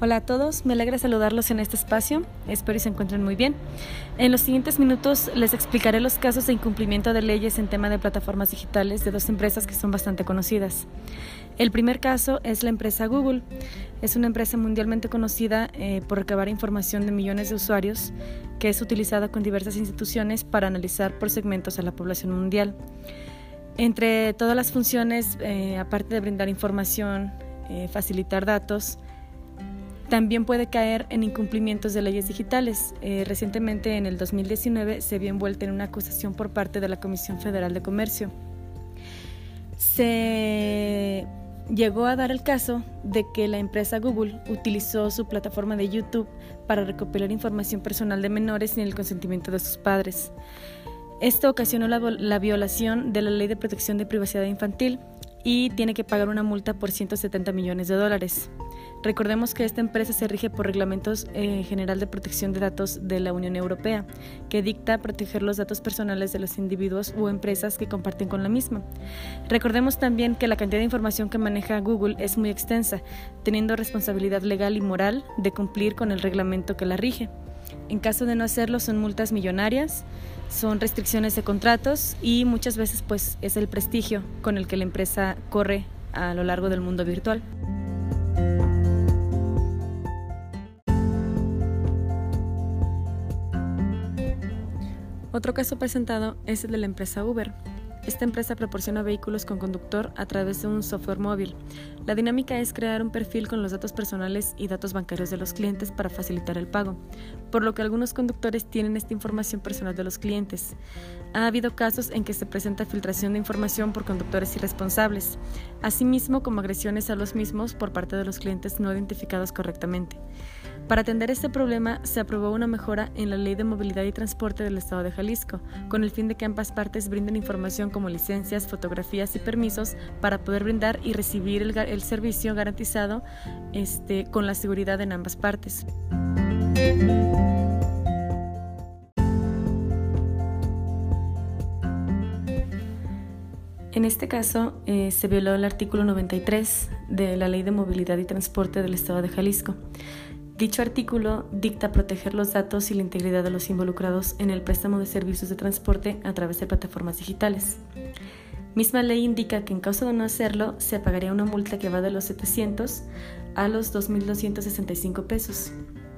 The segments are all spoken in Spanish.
Hola a todos, me alegra saludarlos en este espacio, espero y se encuentren muy bien. En los siguientes minutos les explicaré los casos de incumplimiento de leyes en tema de plataformas digitales de dos empresas que son bastante conocidas. El primer caso es la empresa Google. Es una empresa mundialmente conocida eh, por recabar información de millones de usuarios que es utilizada con diversas instituciones para analizar por segmentos a la población mundial. Entre todas las funciones, eh, aparte de brindar información, eh, facilitar datos, también puede caer en incumplimientos de leyes digitales. Eh, recientemente, en el 2019, se vio envuelta en una acusación por parte de la Comisión Federal de Comercio. Se llegó a dar el caso de que la empresa Google utilizó su plataforma de YouTube para recopilar información personal de menores sin el consentimiento de sus padres. Esto ocasionó la, la violación de la Ley de Protección de Privacidad Infantil y tiene que pagar una multa por 170 millones de dólares. Recordemos que esta empresa se rige por reglamentos eh, general de protección de datos de la Unión Europea, que dicta proteger los datos personales de los individuos u empresas que comparten con la misma. Recordemos también que la cantidad de información que maneja Google es muy extensa, teniendo responsabilidad legal y moral de cumplir con el reglamento que la rige. En caso de no hacerlo son multas millonarias, son restricciones de contratos y muchas veces pues es el prestigio con el que la empresa corre a lo largo del mundo virtual. Otro caso presentado es el de la empresa Uber. Esta empresa proporciona vehículos con conductor a través de un software móvil. La dinámica es crear un perfil con los datos personales y datos bancarios de los clientes para facilitar el pago, por lo que algunos conductores tienen esta información personal de los clientes. Ha habido casos en que se presenta filtración de información por conductores irresponsables, asimismo como agresiones a los mismos por parte de los clientes no identificados correctamente. Para atender este problema, se aprobó una mejora en la Ley de Movilidad y Transporte del Estado de Jalisco, con el fin de que ambas partes brinden información como licencias, fotografías y permisos para poder brindar y recibir el, servicio garantizado este, con la seguridad en ambas partes. En este caso, eh, se violó el artículo 93 de la Ley de Movilidad y Transporte del Estado de Jalisco. Dicho artículo dicta proteger los datos y la integridad de los involucrados en el préstamo de servicios de transporte a través de plataformas digitales. Misma ley indica que en caso de no hacerlo, se pagaría una multa que va de los 700 a los 2.265 pesos,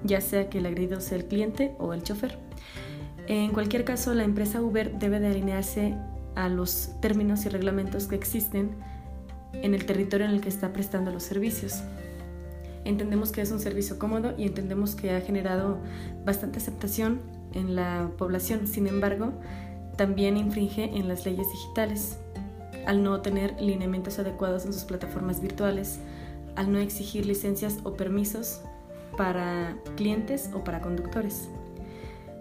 ya sea que el agredido sea el cliente o el chofer. En cualquier caso, la empresa Uber debe de alinearse a los términos y reglamentos que existen en el territorio en el que está prestando los servicios. Entendemos que es un servicio cómodo y entendemos que ha generado bastante aceptación en la población. Sin embargo, también infringe en las leyes digitales al no tener lineamientos adecuados en sus plataformas virtuales, al no exigir licencias o permisos para clientes o para conductores.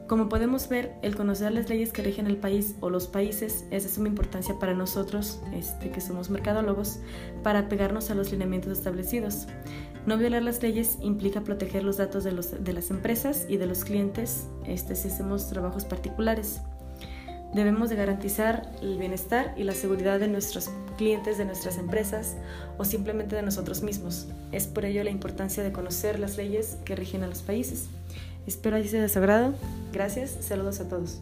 Como podemos ver, el conocer las leyes que rigen el país o los países es de suma importancia para nosotros, este, que somos mercadólogos, para pegarnos a los lineamientos establecidos. No violar las leyes implica proteger los datos de, las empresas y de los clientes este, si hacemos trabajos particulares. Debemos de garantizar el bienestar y la seguridad de nuestros clientes, de nuestras empresas o simplemente de nosotros mismos. Es por ello la importancia de conocer las leyes que rigen a los países. Espero haya sido de su agrado. Gracias. Saludos a todos.